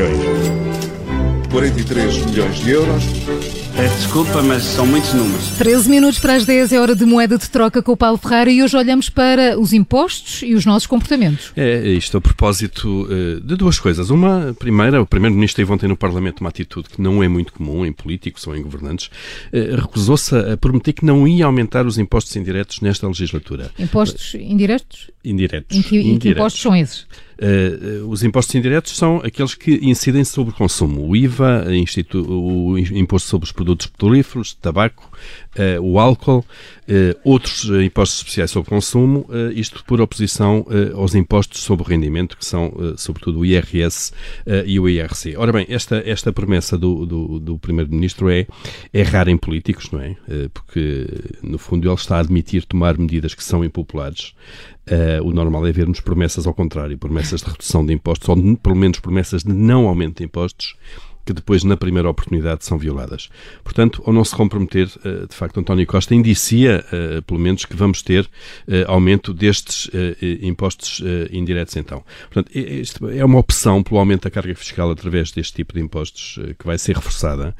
milhões. 43 milhões de euros. Peço desculpa, mas são muitos números. 13 minutos para as 10 é hora de moeda de troca com o Paulo Ferreira e hoje olhamos para os impostos e os nossos comportamentos. É, isto a propósito uh, de duas coisas. Uma, primeira, o Primeiro-Ministro teve ontem no Parlamento uma atitude que não é muito comum em políticos ou em governantes. Uh, Recusou-se a prometer que não ia aumentar os impostos indiretos nesta legislatura. Impostos indiretos? Indiretos. Em que, em que impostos são esses? Uh, os impostos indiretos são aqueles que incidem sobre o consumo. O IVA, o imposto sobre os produtos petrolíferos, tabaco, uh, o álcool, uh, outros impostos especiais sobre o consumo, isto por oposição aos impostos sobre o rendimento, que são sobretudo o IRS e o IRC. Ora bem, esta, esta promessa do, do, do Primeiro-Ministro é, é rara em políticos, não é? porque, no fundo, ele está a admitir tomar medidas que são impopulares. o normal é vermos promessas ao contrário, promessas promessas de redução de impostos, ou pelo menos promessas de não aumento de impostos, que depois, na primeira oportunidade, são violadas. Portanto, ao não se comprometer, eh, de facto, António Costa indicia, eh, pelo menos, que vamos ter eh, aumento destes impostos indiretos, então. Portanto, é uma opção pelo aumento da carga fiscal através deste tipo de impostos que vai ser reforçada.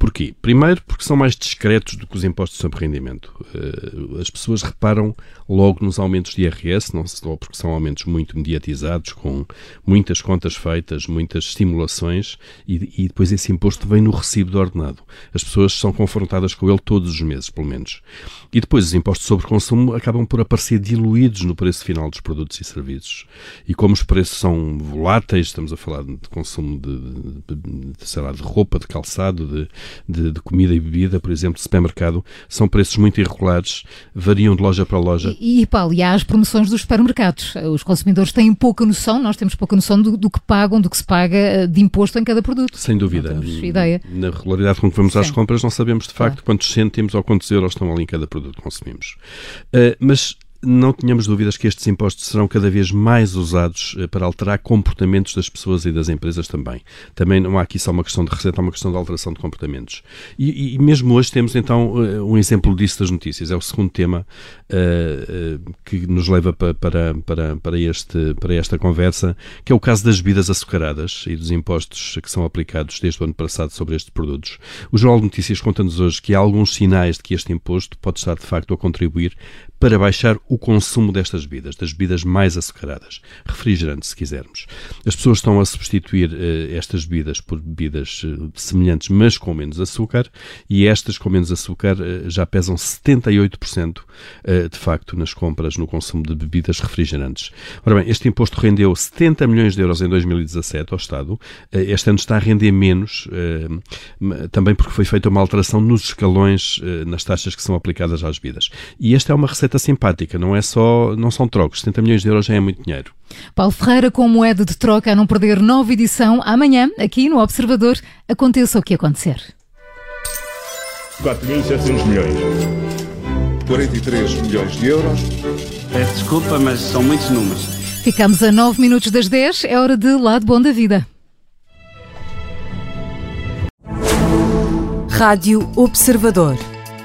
Porquê? Primeiro, porque são mais discretos do que os impostos sobre rendimento. Eh, as pessoas reparam logo nos aumentos de IRS, não só porque são aumentos muito mediatizados, com muitas contas feitas, muitas estimulações, e, e depois esse imposto vem no recibo do ordenado. As pessoas são confrontadas com ele todos os meses, pelo menos. E depois os impostos sobre consumo acabam por aparecer diluídos no preço final dos produtos e serviços. E como os preços são voláteis, estamos a falar de consumo de, de, de sei lá, de roupa, de calçado, de de, de, comida e bebida, por exemplo, de supermercado, são preços muito irregulares, variam de loja para loja. E, e Paulo, e há as promoções dos supermercados. Os consumidores têm pouca noção, nós temos pouca noção do, do que pagam, do que se paga eh, de imposto em cada produto. Sem dúvida. Não temos ideia. Na regularidade com que vamos Sim. às compras, não sabemos de facto claro. quantos cêntimos ou quantos euros estão ali em cada produto que consumimos. Uh, mas não tenhamos dúvidas que estes impostos serão cada vez mais usados eh, para alterar comportamentos das pessoas e das empresas também. Também não há aqui só uma questão de receita, há uma questão de alteração de comportamentos. E, e mesmo hoje temos então eh, um exemplo disso das notícias. É o segundo tema uh, que nos leva para, para, para, este, para esta conversa, que é o caso das bebidas açucaradas e dos impostos que são aplicados desde o ano passado sobre estes produtos. O Jornal de Notícias conta-nos hoje que há alguns sinais de que este imposto pode estar de facto a contribuir para baixar o consumo destas bebidas, das bebidas mais açucaradas, refrigerantes, se quisermos. As pessoas estão a substituir uh, estas bebidas por bebidas uh, semelhantes, mas com menos açúcar, e estas com menos açúcar uh, já pesam 78% de facto nas compras, no consumo de bebidas refrigerantes. Ora bem, este imposto rendeu 70 milhões de euros em 2017 ao Estado. Este ano está a render menos, também porque foi feita uma alteração nos escalões nas taxas que são aplicadas às bebidas. E esta é uma receita simpática, não é só, não são trocos, 70 milhões de euros já é muito dinheiro. Paulo Ferreira com moeda de troca a não perder nova edição amanhã, aqui no Observador, aconteça o que acontecer. 4.700 milhões. 43 milhões de euros. Peço desculpa, mas são muitos números. Ficamos a 9 minutos das 10, é hora de Lado Bom da Vida. Rádio Observador.